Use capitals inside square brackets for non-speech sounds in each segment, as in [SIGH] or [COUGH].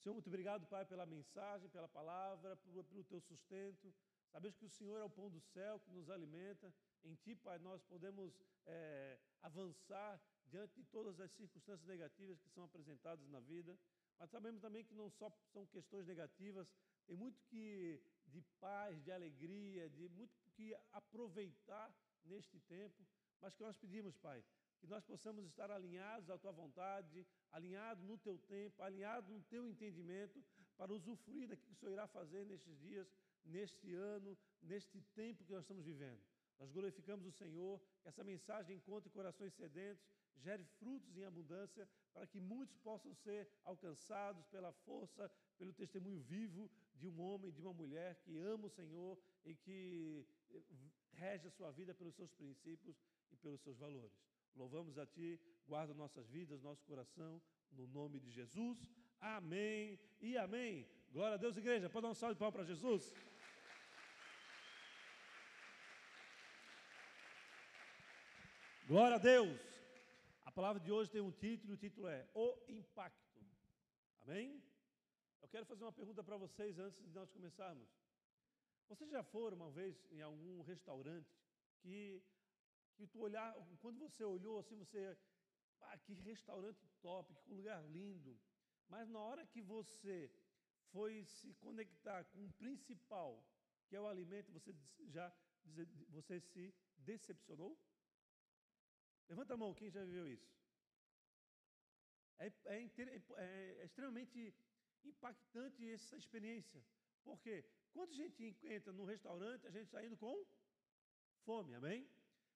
Senhor, muito obrigado, Pai, pela mensagem, pela palavra, pelo, teu sustento. Sabemos que o Senhor é o pão do céu que nos alimenta. Em Ti, Pai, nós podemos é, avançar diante de todas as circunstâncias negativas que são apresentadas na vida. Mas sabemos também que não só são questões negativas, tem muito que de paz, de alegria, de muito que aproveitar neste tempo. Mas que nós pedimos, Pai, que nós possamos estar alinhados à Tua vontade, alinhados no Teu tempo, alinhados no Teu entendimento, para usufruir daquilo que o Senhor irá fazer nestes dias, neste ano, neste tempo que nós estamos vivendo. Nós glorificamos o Senhor, que essa mensagem encontre corações sedentos, gere frutos em abundância, para que muitos possam ser alcançados pela força, pelo testemunho vivo de um homem, de uma mulher que ama o Senhor e que eh, rege a sua vida pelos seus princípios e pelos seus valores. Louvamos a Ti, guarda nossas vidas, nosso coração, no nome de Jesus. Amém e amém. Glória a Deus, igreja. Pode dar um salve de palmas para Jesus? Glória a Deus. A palavra de hoje tem um título, o título é O Impacto. Amém? Eu quero fazer uma pergunta para vocês antes de nós começarmos. Vocês já foram uma vez em algum restaurante que, que tu olhar, quando você olhou assim, você, ah, que restaurante top, que lugar lindo. Mas na hora que você foi se conectar com o principal, que é o alimento, você já você se decepcionou? Levanta a mão, quem já viveu isso? É, é, é, é extremamente impactante essa experiência. Porque quando a gente entra num restaurante, a gente está indo com fome, amém?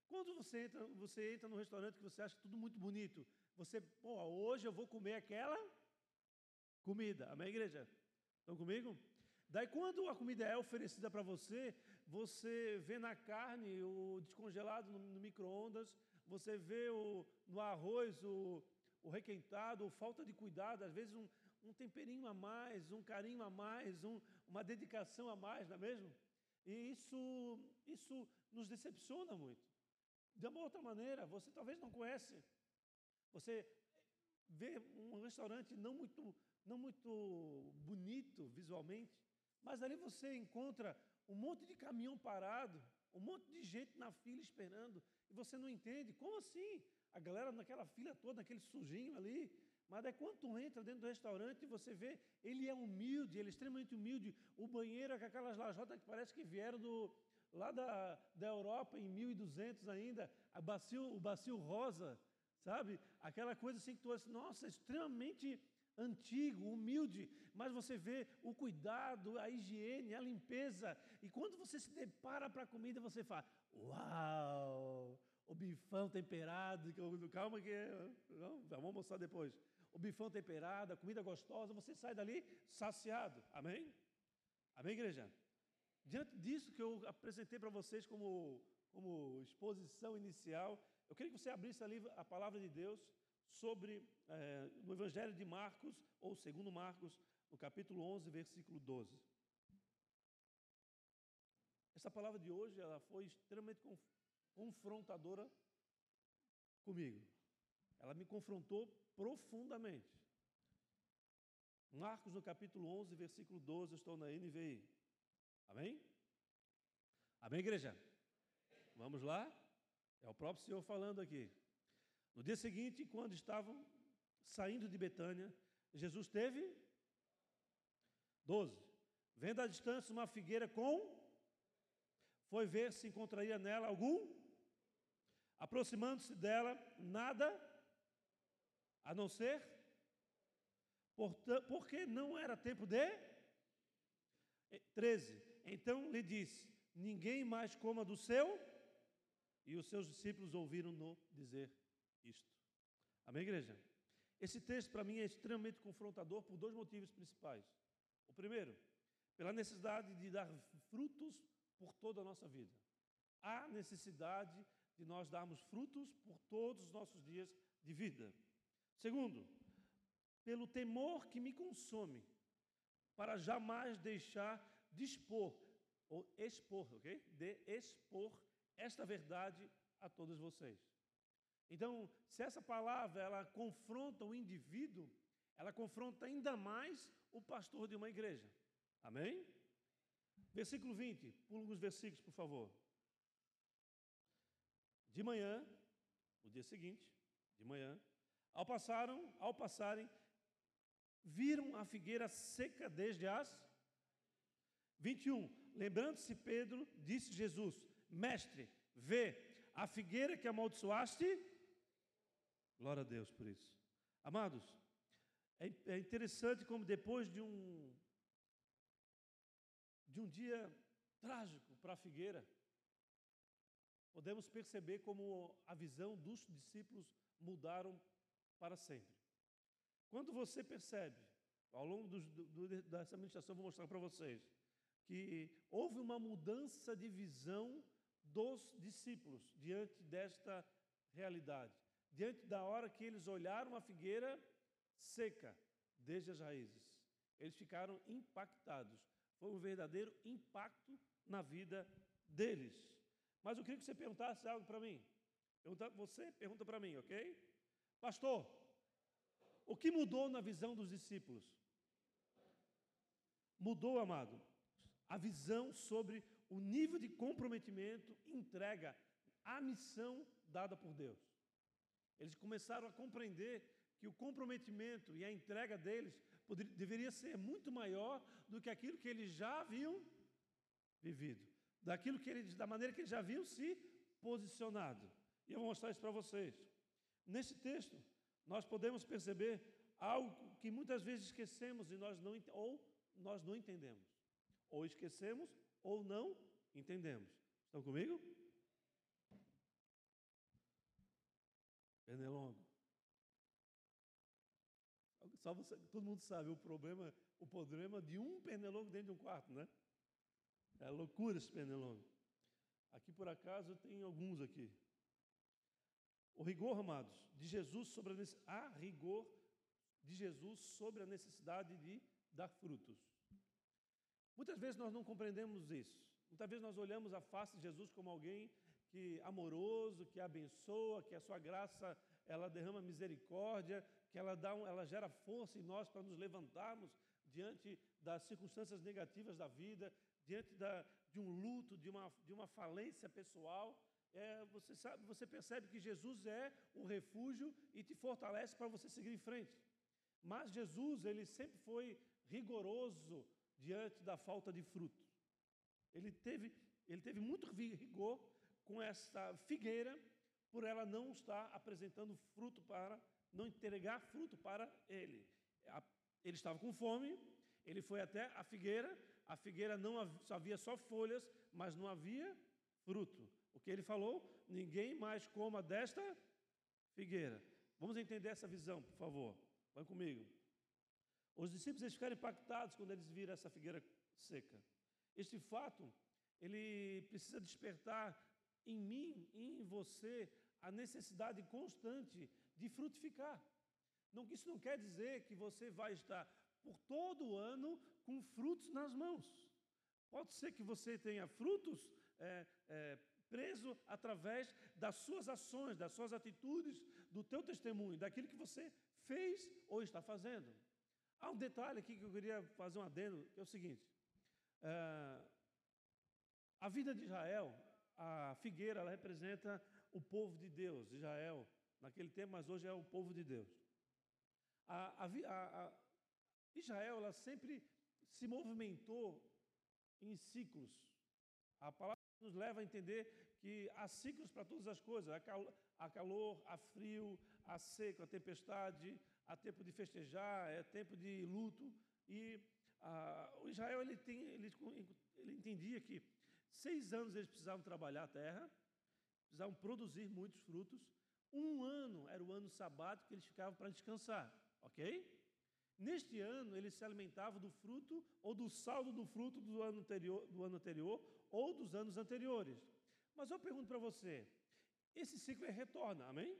Quando você entra, você entra num restaurante que você acha tudo muito bonito, você, pô, hoje eu vou comer aquela comida, amém, igreja? Estão comigo? Daí, quando a comida é oferecida para você, você vê na carne o descongelado no, no micro-ondas, você vê o, no arroz o, o requentado, falta de cuidado, às vezes um, um temperinho a mais, um carinho a mais, um, uma dedicação a mais, não é mesmo? E isso, isso nos decepciona muito. De uma outra maneira, você talvez não conhece. Você vê um restaurante não muito, não muito bonito visualmente, mas ali você encontra um monte de caminhão parado, um monte de gente na fila esperando, e você não entende. Como assim? A galera naquela fila toda, naquele sujinho ali. Mas é quando entra dentro do restaurante, você vê, ele é humilde, ele é extremamente humilde. O banheiro é com aquelas lajotas que parece que vieram do, lá da, da Europa em 1200 ainda, bacio, o bacio rosa, sabe? Aquela coisa assim que tu assim, nossa, extremamente antigo, humilde, mas você vê o cuidado, a higiene, a limpeza, e quando você se depara para a comida, você fala: Uau! O bifão temperado, calma que não, vamos almoçar depois. O bifão temperado, a comida gostosa, você sai dali saciado. Amém? Amém, igreja? Diante disso que eu apresentei para vocês como, como exposição inicial, eu queria que você abrisse ali a palavra de Deus sobre é, no Evangelho de Marcos, ou segundo Marcos, no capítulo 11, versículo 12. Essa palavra de hoje ela foi extremamente confrontadora comigo. Ela me confrontou profundamente. Marcos, no capítulo 11, versículo 12, eu estou na NVI. Amém? Amém, igreja? Vamos lá? É o próprio Senhor falando aqui. No dia seguinte, quando estavam saindo de Betânia, Jesus teve 12. Vendo à distância uma figueira com, foi ver se encontraria nela algum. Aproximando-se dela, nada, a não ser, porque não era tempo de. 13. Então lhe disse: Ninguém mais coma do seu. E os seus discípulos ouviram-no dizer isto. Amém, igreja? Esse texto para mim é extremamente confrontador por dois motivos principais. O primeiro, pela necessidade de dar frutos por toda a nossa vida. Há necessidade de nós darmos frutos por todos os nossos dias de vida. Segundo, pelo temor que me consome, para jamais deixar de expor, ou expor, ok? De expor esta verdade a todos vocês. Então, se essa palavra ela confronta o indivíduo, ela confronta ainda mais o pastor de uma igreja. Amém? Versículo 20, pula alguns versículos, por favor. De manhã, no dia seguinte, de manhã, ao passaram, ao passarem, viram a figueira seca desde as 21. Lembrando-se Pedro, disse Jesus: Mestre, vê a figueira que amaldiçoaste. Glória a Deus por isso. Amados, é, é interessante como depois de um de um dia trágico para a figueira, podemos perceber como a visão dos discípulos mudaram para sempre. Quando você percebe, ao longo do, do, dessa administração, vou mostrar para vocês, que houve uma mudança de visão dos discípulos diante desta realidade, diante da hora que eles olharam a figueira seca desde as raízes. Eles ficaram impactados. Foi um verdadeiro impacto na vida deles. Mas eu queria que você perguntasse algo para mim. Você pergunta para mim, ok? Pastor, o que mudou na visão dos discípulos? Mudou, amado, a visão sobre o nível de comprometimento, entrega, a missão dada por Deus. Eles começaram a compreender que o comprometimento e a entrega deles poderia, deveria ser muito maior do que aquilo que eles já haviam vivido, daquilo que eles, da maneira que eles já haviam se posicionado. E eu vou mostrar isso para vocês. Nesse texto, nós podemos perceber algo que muitas vezes esquecemos e nós não ou nós não entendemos. Ou esquecemos ou não entendemos. Estão comigo? Pernilongo. Só você, todo mundo sabe o problema, o problema de um pernilongo dentro de um quarto, né? É loucura esse pernilongo. Aqui por acaso tem alguns aqui. O rigor, amados, de Jesus sobre a, a rigor de Jesus sobre a necessidade de dar frutos. Muitas vezes nós não compreendemos isso. Muitas vezes nós olhamos a face de Jesus como alguém que amoroso, que abençoa, que a sua graça ela derrama misericórdia, que ela dá um, ela gera força em nós para nos levantarmos diante das circunstâncias negativas da vida, diante da, de um luto, de uma, de uma falência pessoal. É, você, sabe, você percebe que Jesus é o refúgio e te fortalece para você seguir em frente. Mas Jesus, ele sempre foi rigoroso diante da falta de fruto. Ele teve, ele teve muito rigor com essa figueira por ela não estar apresentando fruto para, não entregar fruto para ele. Ele estava com fome, ele foi até a figueira, a figueira não havia só folhas, mas não havia fruto. O que ele falou? Ninguém mais coma desta figueira. Vamos entender essa visão, por favor. Vai comigo. Os discípulos eles ficaram impactados quando eles viram essa figueira seca. Este fato, ele precisa despertar em mim e em você a necessidade constante de frutificar. Não, isso não quer dizer que você vai estar por todo o ano com frutos nas mãos. Pode ser que você tenha frutos é, é, preso através das suas ações, das suas atitudes, do teu testemunho, daquilo que você fez ou está fazendo. Há um detalhe aqui que eu queria fazer um adendo, que é o seguinte. É, a vida de Israel, a figueira, ela representa o povo de Deus, Israel, naquele tempo, mas hoje é o povo de Deus. A, a, a, Israel, ela sempre se movimentou em ciclos. A palavra nos leva a entender que há ciclos para todas as coisas: há, calor, há frio, há seco, há tempestade, há tempo de festejar, é tempo de luto. E o Israel ele, tem, ele, ele entendia que seis anos eles precisavam trabalhar a terra, precisavam produzir muitos frutos. Um ano era o ano sabático que eles ficavam para descansar, ok? Neste ano, eles se alimentavam do fruto ou do saldo do fruto do ano anterior, do ano anterior ou dos anos anteriores. Mas eu pergunto para você: esse ciclo é retorna, amém?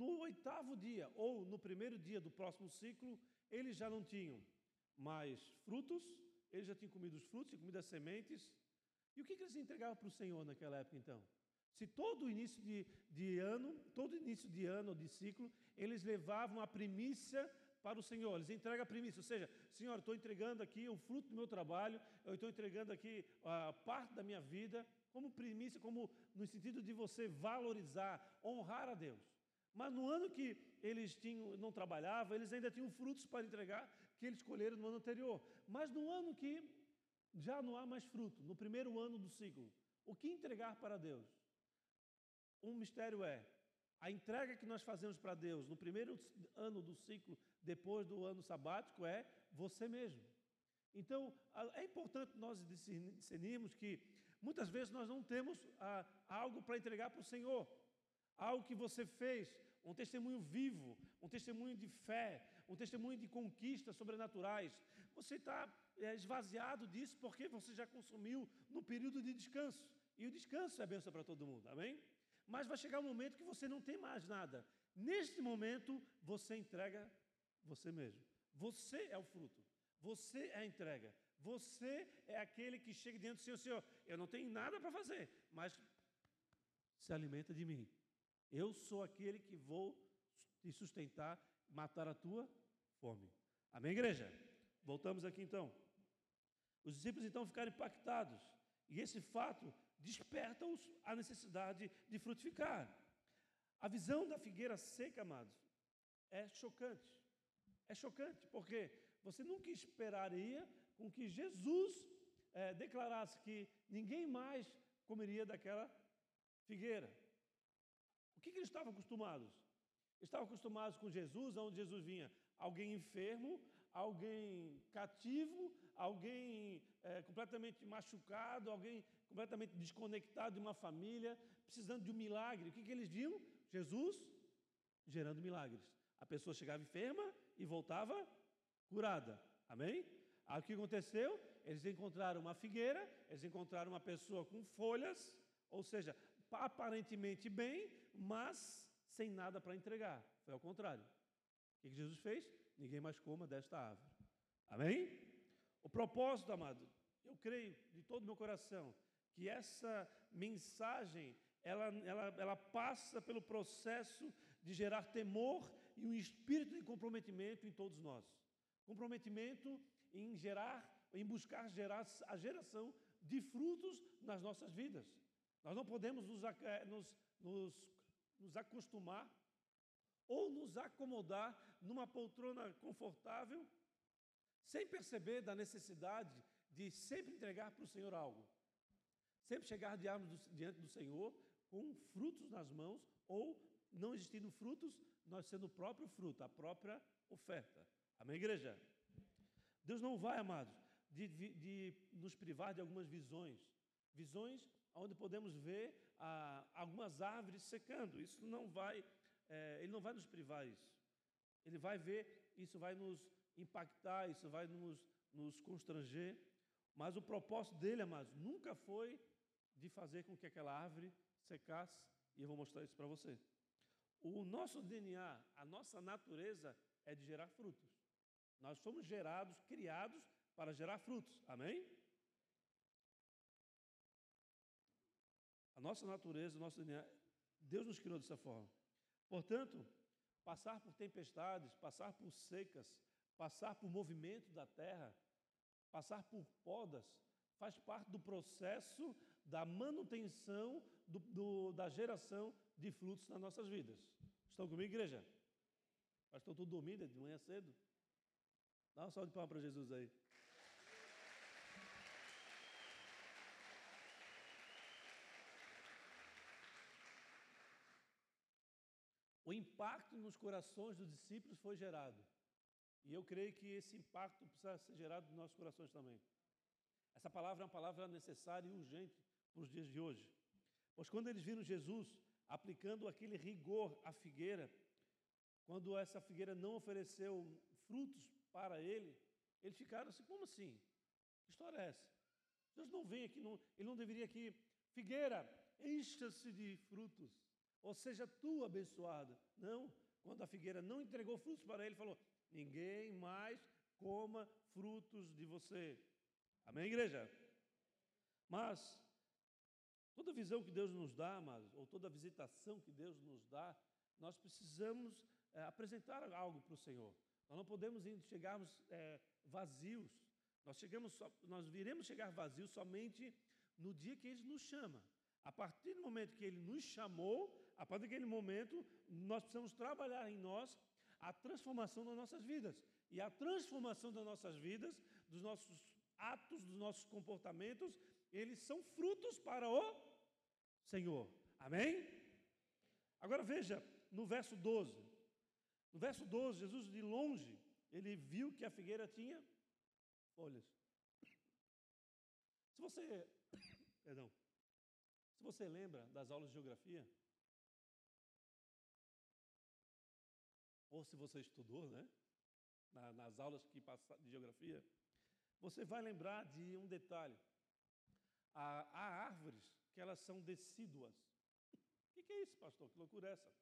No oitavo dia ou no primeiro dia do próximo ciclo, eles já não tinham mais frutos, eles já tinham comido os frutos, tinham comido as sementes. E o que, que eles entregavam para o Senhor naquela época então? Se todo início de, de ano, todo início de ano ou de ciclo, eles levavam a primícia para o Senhor, eles entregam a primícia, ou seja, Senhor, estou entregando aqui o fruto do meu trabalho, eu estou entregando aqui a parte da minha vida, como primícia, como no sentido de você valorizar, honrar a Deus. Mas no ano que eles tinham, não trabalhavam, eles ainda tinham frutos para entregar que eles colheram no ano anterior. Mas no ano que já não há mais fruto, no primeiro ano do ciclo, o que entregar para Deus? Um mistério é a entrega que nós fazemos para Deus no primeiro ano do ciclo, depois do ano sabático, é você mesmo. Então, é importante nós discernirmos que muitas vezes nós não temos ah, algo para entregar para o Senhor, algo que você fez, um testemunho vivo, um testemunho de fé, um testemunho de conquistas sobrenaturais. Você está é, esvaziado disso porque você já consumiu no período de descanso. E o descanso é benção para todo mundo, amém? Mas vai chegar um momento que você não tem mais nada. Neste momento, você entrega você mesmo. Você é o fruto. Você é a entrega. Você é aquele que chega diante do Senhor, Senhor, eu não tenho nada para fazer, mas se alimenta de mim. Eu sou aquele que vou te sustentar, matar a tua fome. Amém, igreja? Voltamos aqui então. Os discípulos então ficaram impactados. E esse fato desperta-os a necessidade de frutificar. A visão da figueira seca, amados, é chocante. É chocante, porque você nunca esperaria com que Jesus é, declarasse que ninguém mais comeria daquela figueira. Que, que eles estavam acostumados? Estavam acostumados com Jesus, onde Jesus vinha alguém enfermo, alguém cativo, alguém é, completamente machucado, alguém completamente desconectado de uma família, precisando de um milagre. O que, que eles viam? Jesus gerando milagres. A pessoa chegava enferma e voltava curada. Amém? Aí o que aconteceu? Eles encontraram uma figueira, eles encontraram uma pessoa com folhas, ou seja, aparentemente bem, mas sem nada para entregar. Foi ao contrário. O que Jesus fez? Ninguém mais coma desta árvore. Amém? O propósito, amado, eu creio de todo o meu coração que essa mensagem ela, ela, ela passa pelo processo de gerar temor e um espírito de comprometimento em todos nós. Comprometimento em gerar, em buscar gerar a geração de frutos nas nossas vidas. Nós não podemos nos, eh, nos, nos, nos acostumar ou nos acomodar numa poltrona confortável sem perceber da necessidade de sempre entregar para o Senhor algo. Sempre chegar diante do Senhor com frutos nas mãos ou não existindo frutos, nós sendo o próprio fruto, a própria oferta. Amém, igreja? Deus não vai, amados, de, de, de nos privar de algumas visões. Visões onde podemos ver ah, algumas árvores secando. Isso não vai, é, ele não vai nos privar isso. Ele vai ver, isso vai nos impactar, isso vai nos, nos constranger. Mas o propósito dele, amados, nunca foi de fazer com que aquela árvore secasse. E eu vou mostrar isso para você. O nosso DNA, a nossa natureza é de gerar frutos. Nós somos gerados, criados para gerar frutos. Amém? A nossa natureza, o nosso DNA, Deus nos criou dessa forma. Portanto, passar por tempestades, passar por secas, passar por movimento da terra, passar por podas, faz parte do processo da manutenção do, do, da geração de frutos nas nossas vidas. Estão comigo, igreja? Estão todos dormindo de manhã cedo? Dá uma salva de palmas para Jesus aí. O impacto nos corações dos discípulos foi gerado. E eu creio que esse impacto precisa ser gerado nos nossos corações também. Essa palavra é uma palavra necessária e urgente para os dias de hoje. Pois quando eles viram Jesus aplicando aquele rigor à figueira, quando essa figueira não ofereceu frutos para ele, eles ficaram assim: como assim? Que história é essa? Deus não vem aqui, não, ele não deveria aqui, figueira, encha-se de frutos, ou seja, tu abençoada. Não, quando a figueira não entregou frutos para ele, falou: ninguém mais coma frutos de você. Amém, igreja? Mas, toda visão que Deus nos dá, mas, ou toda visitação que Deus nos dá, nós precisamos é, apresentar algo para o Senhor. Nós não podemos chegarmos é, vazios. Nós, chegamos só, nós viremos chegar vazios somente no dia que Ele nos chama. A partir do momento que Ele nos chamou, a partir daquele momento, nós precisamos trabalhar em nós a transformação das nossas vidas. E a transformação das nossas vidas, dos nossos atos, dos nossos comportamentos, eles são frutos para o Senhor. Amém? Agora veja, no verso 12. No verso 12, Jesus de longe, ele viu que a figueira tinha folhas. Se você, [COUGHS] perdão, se você lembra das aulas de geografia, ou se você estudou, né, nas aulas que passa, de geografia, você vai lembrar de um detalhe. Há, há árvores que elas são decíduas. O que é isso, pastor? Que loucura é essa?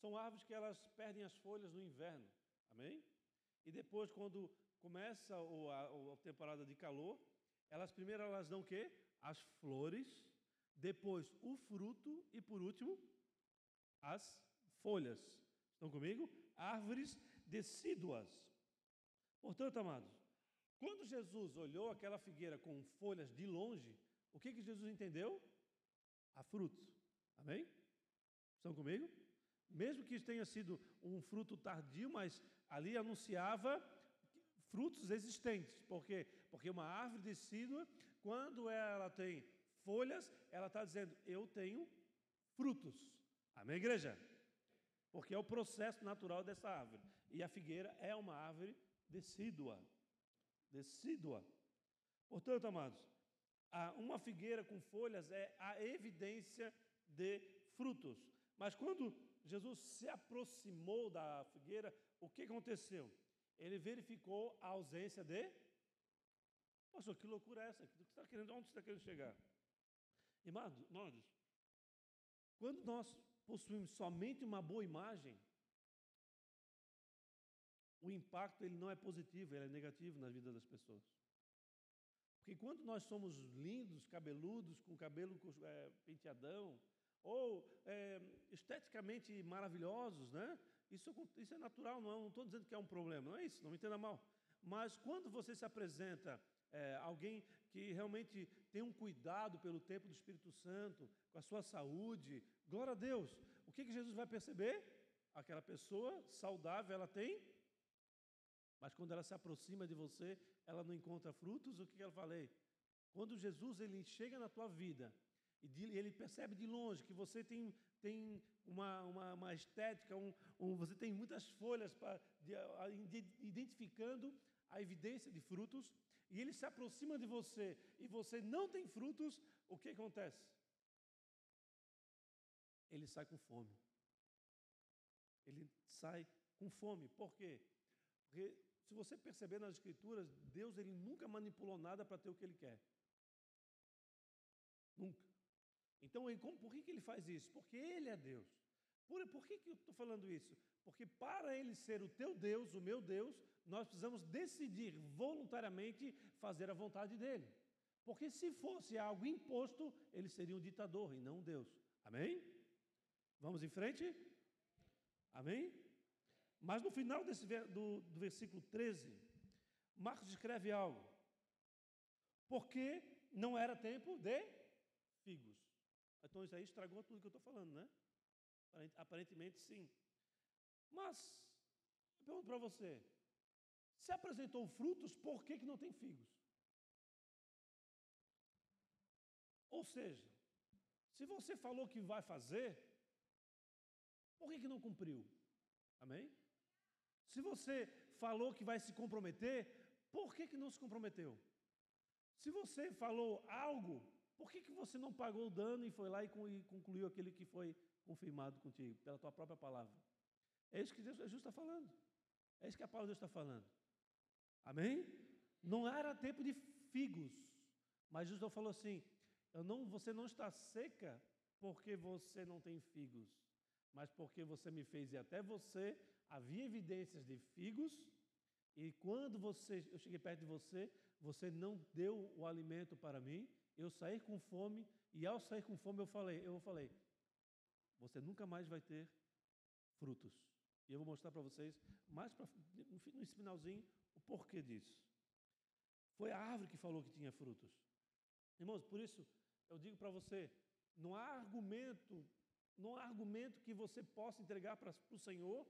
São árvores que elas perdem as folhas no inverno. Amém? E depois, quando começa a, a temporada de calor, elas primeiro elas dão o quê? As flores, depois o fruto e por último as folhas. Estão comigo? Árvores decíduas. Portanto, amados, quando Jesus olhou aquela figueira com folhas de longe, o que, que Jesus entendeu? A frutos. Amém? Estão comigo? Mesmo que tenha sido um fruto tardio, mas ali anunciava frutos existentes. Por quê? Porque uma árvore decídua, quando ela tem folhas, ela está dizendo: Eu tenho frutos. Amém, igreja? Porque é o processo natural dessa árvore. E a figueira é uma árvore decídua. Decídua. Portanto, amados, uma figueira com folhas é a evidência de frutos. Mas quando Jesus se aproximou da figueira, o que aconteceu? Ele verificou a ausência de. Pastor, que loucura é essa? Que está querendo, onde você está querendo chegar? Irmãos, quando nós possuímos somente uma boa imagem, o impacto ele não é positivo, ele é negativo na vida das pessoas. Porque quando nós somos lindos, cabeludos, com cabelo é, penteadão, ou é, esteticamente maravilhosos, né? Isso, isso é natural, não estou dizendo que é um problema, não é isso, não me entenda mal. Mas quando você se apresenta é, alguém que realmente tem um cuidado pelo tempo do Espírito Santo, com a sua saúde, glória a Deus. O que, que Jesus vai perceber? Aquela pessoa saudável, ela tem, mas quando ela se aproxima de você, ela não encontra frutos. O que, que eu falei? Quando Jesus ele chega na tua vida e de, ele percebe de longe que você tem, tem uma, uma, uma estética, um, um, você tem muitas folhas pra, de, de, identificando a evidência de frutos, e ele se aproxima de você e você não tem frutos, o que acontece? Ele sai com fome. Ele sai com fome. Por quê? Porque se você perceber nas escrituras, Deus ele nunca manipulou nada para ter o que ele quer. Nunca. Então, como, por que, que ele faz isso? Porque ele é Deus. Por, por que, que eu estou falando isso? Porque para ele ser o teu Deus, o meu Deus, nós precisamos decidir voluntariamente fazer a vontade dele. Porque se fosse algo imposto, ele seria um ditador e não um Deus. Amém? Vamos em frente? Amém? Mas no final desse, do, do versículo 13, Marcos escreve algo. Porque não era tempo de figos. Então isso aí estragou tudo que eu estou falando, né? Aparentemente sim. Mas, eu pergunto para você: se apresentou frutos, por que, que não tem figos? Ou seja, se você falou que vai fazer, por que, que não cumpriu? Amém? Se você falou que vai se comprometer, por que, que não se comprometeu? Se você falou algo, por que, que você não pagou o dano e foi lá e concluiu aquele que foi confirmado contigo, pela tua própria palavra? É isso que Jesus está falando. É isso que a palavra de Deus está falando. Amém? Não era tempo de figos, mas Jesus falou assim: não, você não está seca porque você não tem figos, mas porque você me fez e até você havia evidências de figos, e quando você, eu cheguei perto de você, você não deu o alimento para mim, eu saí com fome, e ao sair com fome eu falei, eu falei, você nunca mais vai ter frutos. E eu vou mostrar para vocês, mais pra, no finalzinho, o porquê disso. Foi a árvore que falou que tinha frutos. Irmãos, por isso eu digo para você, não há argumento, não há argumento que você possa entregar para o Senhor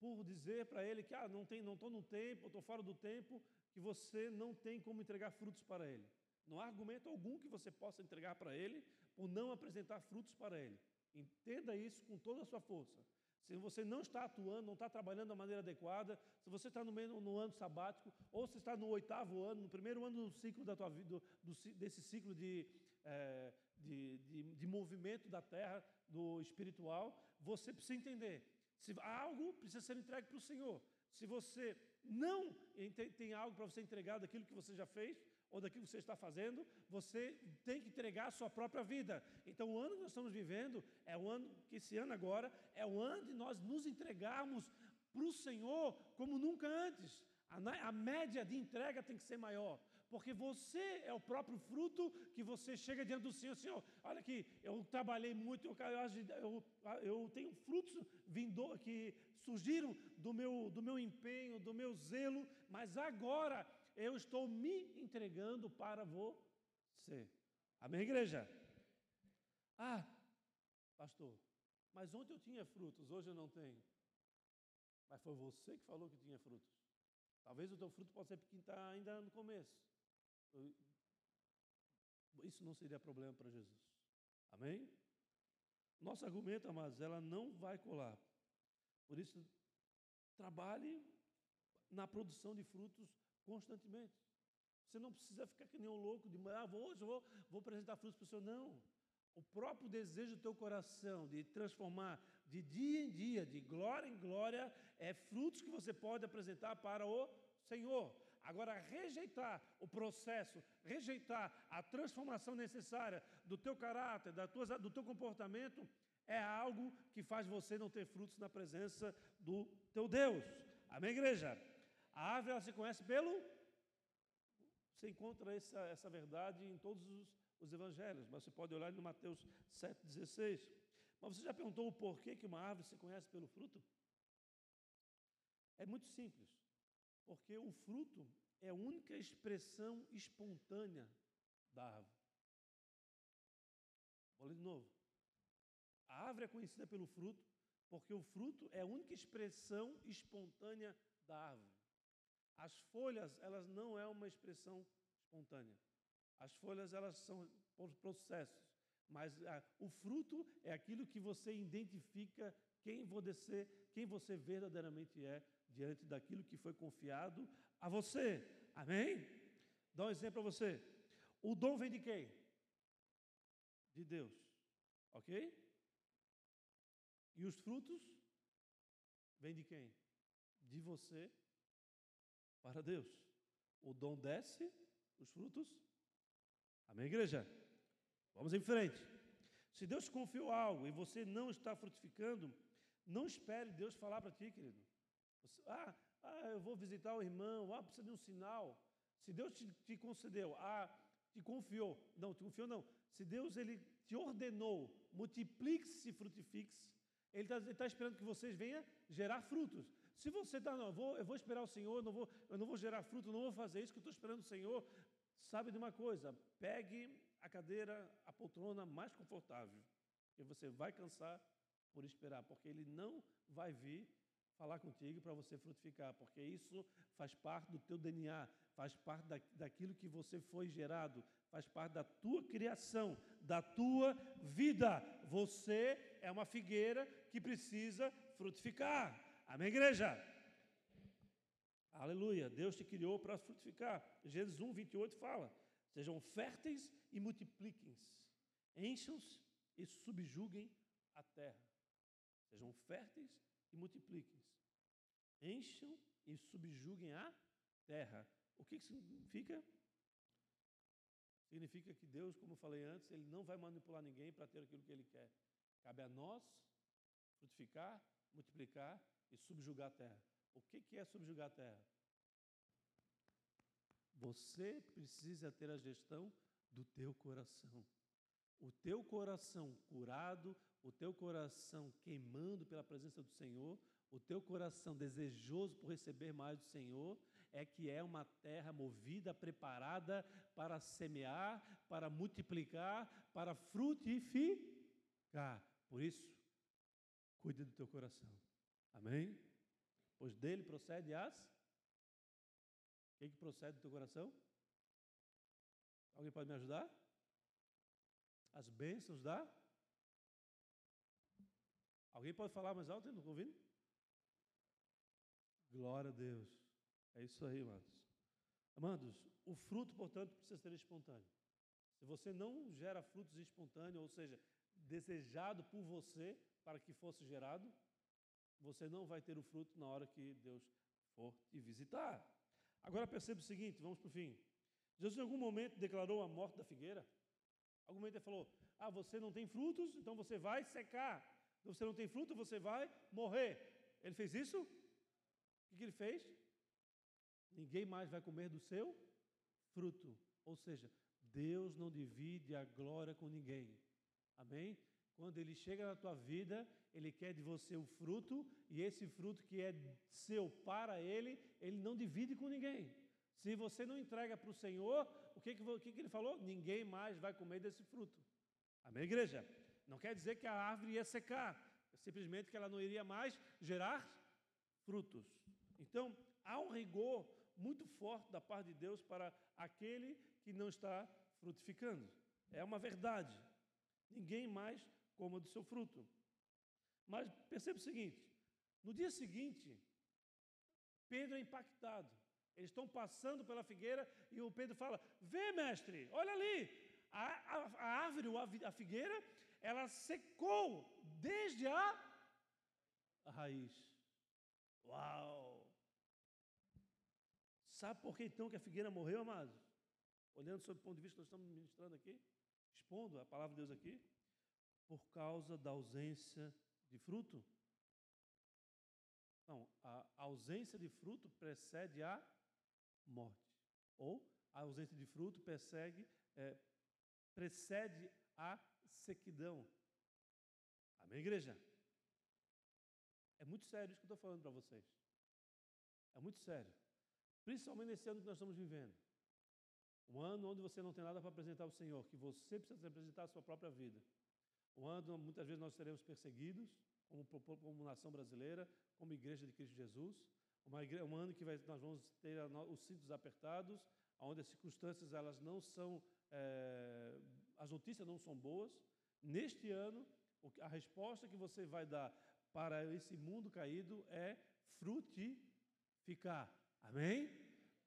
por dizer para ele que ah, não tem, não estou no tempo, estou fora do tempo, que você não tem como entregar frutos para ele. Não há argumento algum que você possa entregar para ele por não apresentar frutos para ele. Entenda isso com toda a sua força. Se você não está atuando, não está trabalhando da maneira adequada, se você está no, meio, no ano sabático, ou se está no oitavo ano, no primeiro ano do ciclo da tua vida, do, do, desse ciclo de, é, de, de, de movimento da terra, do espiritual, você precisa entender. Se algo precisa ser entregue para o Senhor. Se você não tem algo para você entregar daquilo que você já fez, ou daquilo que você está fazendo, você tem que entregar a sua própria vida. Então, o ano que nós estamos vivendo é o ano que esse ano agora é o ano de nós nos entregarmos para o Senhor como nunca antes. A, a média de entrega tem que ser maior, porque você é o próprio fruto que você chega diante do Senhor. Senhor, olha aqui, eu trabalhei muito, eu, eu, eu tenho frutos vindo, que surgiram do meu, do meu empenho, do meu zelo, mas agora eu estou me entregando para você. Amém, igreja? Ah, pastor, mas ontem eu tinha frutos, hoje eu não tenho. Mas foi você que falou que tinha frutos. Talvez o teu fruto possa ser pequeno, está ainda no começo. Isso não seria problema para Jesus. Amém? Nosso argumento, amados, ela não vai colar. Por isso, trabalhe na produção de frutos constantemente. Você não precisa ficar que nem um louco de ah, vou, hoje vou, vou apresentar frutos para o Senhor. Não. O próprio desejo do teu coração de transformar de dia em dia, de glória em glória, é frutos que você pode apresentar para o Senhor. Agora, rejeitar o processo, rejeitar a transformação necessária do teu caráter, da tua, do teu comportamento, é algo que faz você não ter frutos na presença do teu Deus. Amém, igreja? A árvore ela se conhece pelo. Você encontra essa, essa verdade em todos os, os evangelhos, mas você pode olhar no Mateus 7,16. Mas você já perguntou o porquê que uma árvore se conhece pelo fruto? É muito simples. Porque o fruto é a única expressão espontânea da árvore. Vou ler de novo. A árvore é conhecida pelo fruto, porque o fruto é a única expressão espontânea da árvore. As folhas, elas não é uma expressão espontânea. As folhas, elas são processos. Mas ah, o fruto é aquilo que você identifica quem você, quem você verdadeiramente é diante daquilo que foi confiado a você. Amém? Dá um exemplo para você. O dom vem de quem? De Deus. Ok? E os frutos vêm de quem? De você para Deus. O dom desce, os frutos. Amém, igreja? Vamos em frente. Se Deus confiou algo e você não está frutificando, não espere Deus falar para ti, querido. Ah, ah, eu vou visitar o irmão, ah, precisa de um sinal. Se Deus te, te concedeu, ah, te confiou, não, te confiou não. Se Deus ele te ordenou, multiplique-se e frutifique-se, Ele está tá esperando que vocês venham gerar frutos. Se você está, não, eu vou, eu vou esperar o Senhor, não vou, eu não vou gerar fruto, não vou fazer isso que eu estou esperando o Senhor, sabe de uma coisa? Pegue a cadeira, a poltrona mais confortável, e você vai cansar por esperar, porque Ele não vai vir falar contigo para você frutificar, porque isso faz parte do teu DNA, faz parte da, daquilo que você foi gerado, faz parte da tua criação, da tua vida. Você é uma figueira que precisa frutificar. Amém, igreja? Aleluia. Deus te criou para frutificar. Gênesis 1, 28 fala: Sejam férteis e multipliquem-se, encham-se e subjuguem a terra. Sejam férteis e multipliquem-se. Encham e subjuguem a terra. O que, que significa? Significa que Deus, como eu falei antes, Ele não vai manipular ninguém para ter aquilo que Ele quer. Cabe a nós frutificar, multiplicar e subjugar a terra. O que, que é subjugar a terra? Você precisa ter a gestão do teu coração. O teu coração curado, o teu coração queimando pela presença do Senhor, o teu coração desejoso por receber mais do Senhor, é que é uma terra movida, preparada para semear, para multiplicar, para frutificar. Por isso, cuide do teu coração. Amém? Pois dele procede as. O que, que procede do teu coração? Alguém pode me ajudar? As bênçãos da. Alguém pode falar mais alto? Não estou ouvindo? Glória a Deus. É isso aí, amados. Amados, o fruto, portanto, precisa ser espontâneo. Se você não gera frutos espontâneos, ou seja, desejado por você para que fosse gerado, você não vai ter o fruto na hora que Deus for te visitar. Agora perceba o seguinte, vamos para o fim. Jesus em algum momento declarou a morte da figueira. Algum momento ele falou: Ah, você não tem frutos, então você vai secar. Você não tem fruto, você vai morrer. Ele fez isso? O que ele fez? Ninguém mais vai comer do seu fruto. Ou seja, Deus não divide a glória com ninguém. Amém? Quando ele chega na tua vida, ele quer de você o fruto, e esse fruto que é seu para ele, ele não divide com ninguém. Se você não entrega para o Senhor, o que, que, que, que ele falou? Ninguém mais vai comer desse fruto. Amém, igreja? Não quer dizer que a árvore ia secar, simplesmente que ela não iria mais gerar frutos. Então, há um rigor muito forte da parte de Deus para aquele que não está frutificando. É uma verdade. Ninguém mais coma do seu fruto. Mas perceba o seguinte: no dia seguinte, Pedro é impactado. Eles estão passando pela figueira e o Pedro fala: Vê, mestre, olha ali, a, a, a árvore, a figueira, ela secou desde a, a raiz. Uau! Sabe por que então que a figueira morreu, amado? Olhando sob o ponto de vista que nós estamos ministrando aqui, expondo a palavra de Deus aqui, por causa da ausência de fruto? Não, a ausência de fruto precede a morte. Ou a ausência de fruto persegue, é, precede a sequidão. Amém, igreja? É muito sério isso que eu estou falando para vocês. É muito sério. Principalmente nesse ano que nós estamos vivendo. Um ano onde você não tem nada para apresentar ao Senhor, que você precisa apresentar a sua própria vida. Um ano onde muitas vezes nós seremos perseguidos, como, como nação brasileira, como igreja de Cristo Jesus. Uma igreja, um ano que vai, nós vamos ter os cintos apertados, onde as circunstâncias elas não são, é, as notícias não são boas. Neste ano, a resposta que você vai dar para esse mundo caído é frutificar. Amém?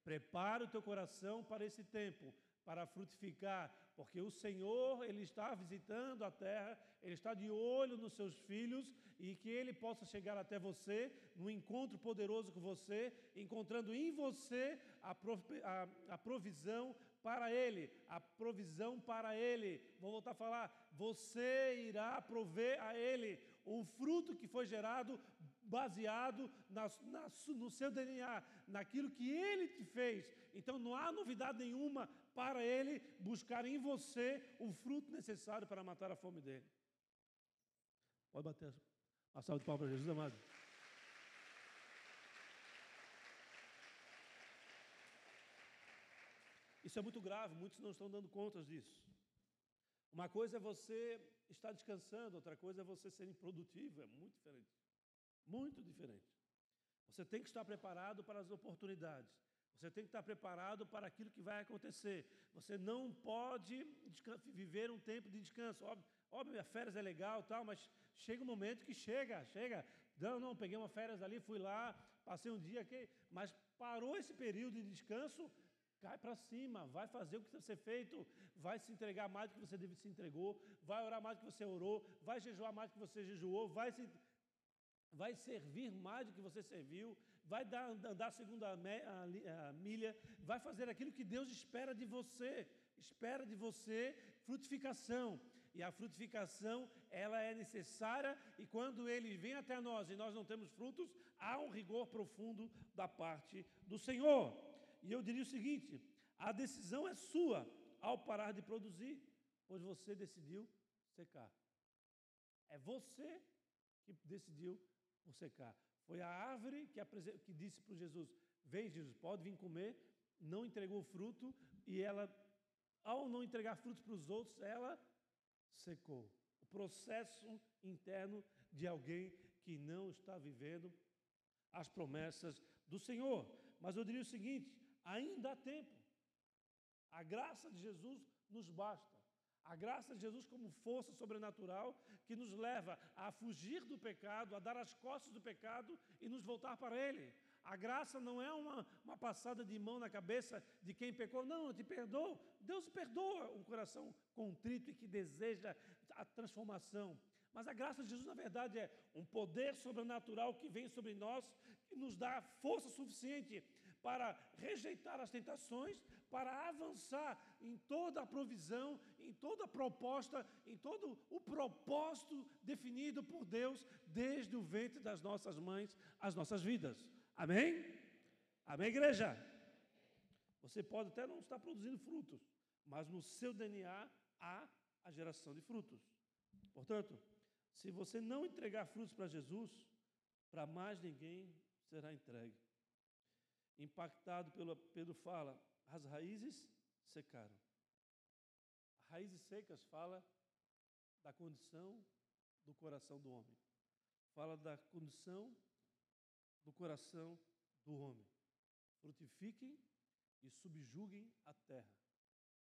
Prepara o teu coração para esse tempo, para frutificar, porque o Senhor, Ele está visitando a terra, Ele está de olho nos seus filhos e que Ele possa chegar até você, num encontro poderoso com você, encontrando em você a, provisão para Ele, a provisão para Ele. Vou voltar a falar, você irá prover a Ele o fruto que foi gerado baseado na, na, no seu DNA, naquilo que Ele te fez. Então não há novidade nenhuma para Ele buscar em você o fruto necessário para matar a fome dele. Pode bater a salva de palmas para Jesus, amado. Isso é muito grave, muitos não estão dando contas disso. Uma coisa é você estar descansando, outra coisa é você ser improdutivo, é muito diferente. Muito diferente. Você tem que estar preparado para as oportunidades. Você tem que estar preparado para aquilo que vai acontecer. Você não pode viver um tempo de descanso. Óbvio, óbvio, a férias é legal, tal, mas chega um momento que chega, chega. Não, não, peguei uma férias ali, fui lá, passei um dia aqui, mas parou esse período de descanso, cai para cima, vai fazer o que que ser feito, vai se entregar mais do que você se entregou, vai orar mais do que você orou, vai jejuar mais do que você jejuou, vai se vai servir mais do que você serviu, vai dar, andar a segunda a, a milha, vai fazer aquilo que Deus espera de você, espera de você frutificação. E a frutificação, ela é necessária, e quando ele vem até nós e nós não temos frutos, há um rigor profundo da parte do Senhor. E eu diria o seguinte: a decisão é sua ao parar de produzir, pois você decidiu secar. É você que decidiu por secar. Foi a árvore que, que disse para Jesus: Vem, Jesus, pode vir comer. Não entregou fruto e ela, ao não entregar frutos para os outros, ela secou. O processo interno de alguém que não está vivendo as promessas do Senhor. Mas eu diria o seguinte: ainda há tempo. A graça de Jesus nos basta. A graça de Jesus, como força sobrenatural, que nos leva a fugir do pecado, a dar as costas do pecado e nos voltar para Ele. A graça não é uma, uma passada de mão na cabeça de quem pecou, não, eu te perdoo. Deus perdoa um coração contrito e que deseja a transformação. Mas a graça de Jesus, na verdade, é um poder sobrenatural que vem sobre nós, que nos dá força suficiente para rejeitar as tentações, para avançar em toda a provisão, em toda a proposta, em todo o propósito definido por Deus desde o ventre das nossas mães às nossas vidas. Amém? Amém, igreja? Você pode até não estar produzindo frutos, mas no seu DNA há a geração de frutos. Portanto, se você não entregar frutos para Jesus, para mais ninguém será entregue impactado pelo Pedro fala, as raízes secaram. Raízes secas fala da condição do coração do homem. Fala da condição do coração do homem. Frutifiquem e subjuguem a terra.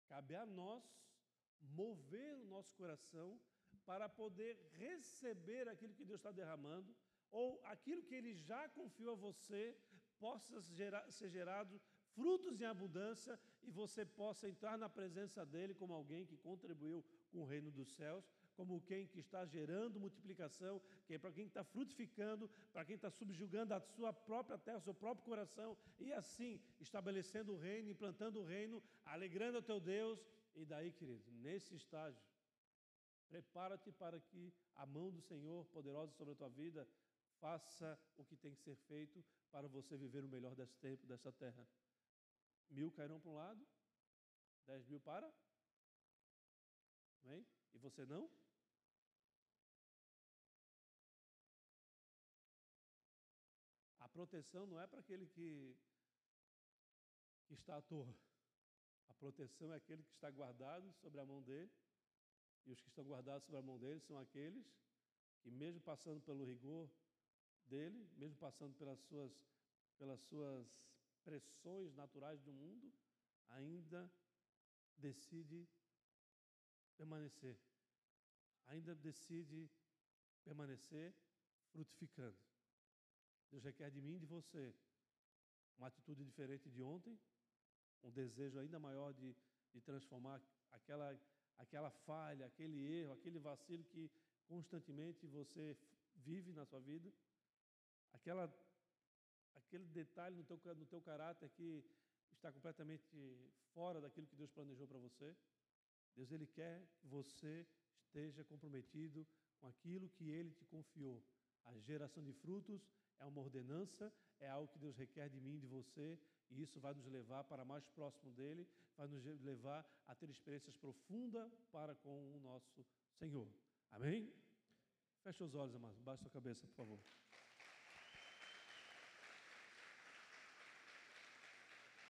Cabe a nós mover o nosso coração para poder receber aquilo que Deus está derramando, ou aquilo que Ele já confiou a você, possa gerar, ser gerado frutos em abundância e você possa entrar na presença dele como alguém que contribuiu com o reino dos céus, como quem que está gerando multiplicação, que é para quem está frutificando, para quem está subjugando a sua própria terra, o seu próprio coração, e assim estabelecendo o reino, implantando o reino, alegrando o teu Deus. E daí, querido, nesse estágio, prepara-te para que a mão do Senhor poderosa sobre a tua vida faça o que tem que ser feito para você viver o melhor desse tempo, dessa terra. Mil cairão para um lado, dez mil para. Amém? E você não? A proteção não é para aquele que, está à toa. A proteção é aquele que está guardado sobre a mão dele. E os que estão guardados sobre a mão dele são aqueles que, mesmo passando pelo rigor dele, mesmo passando pelas suas, pelas suas pressões naturais do mundo, ainda decide permanecer. Ainda decide permanecer frutificando. Deus requer de mim e de você uma atitude diferente de ontem, um desejo ainda maior de, de transformar aquela, aquela falha, aquele erro, aquele vacilo que constantemente você vive na sua vida aquela, aquele detalhe no teu, no teu caráter que está completamente fora daquilo que Deus planejou para você. Deus ele quer que você esteja comprometido com aquilo que ele te confiou. A geração de frutos é uma ordenança, é algo que Deus requer de mim de você, e isso vai nos levar para mais próximo dele, vai nos levar a ter experiências profundas para com o nosso Senhor. Amém? Feche os olhos, amados. Baixe sua cabeça, por favor.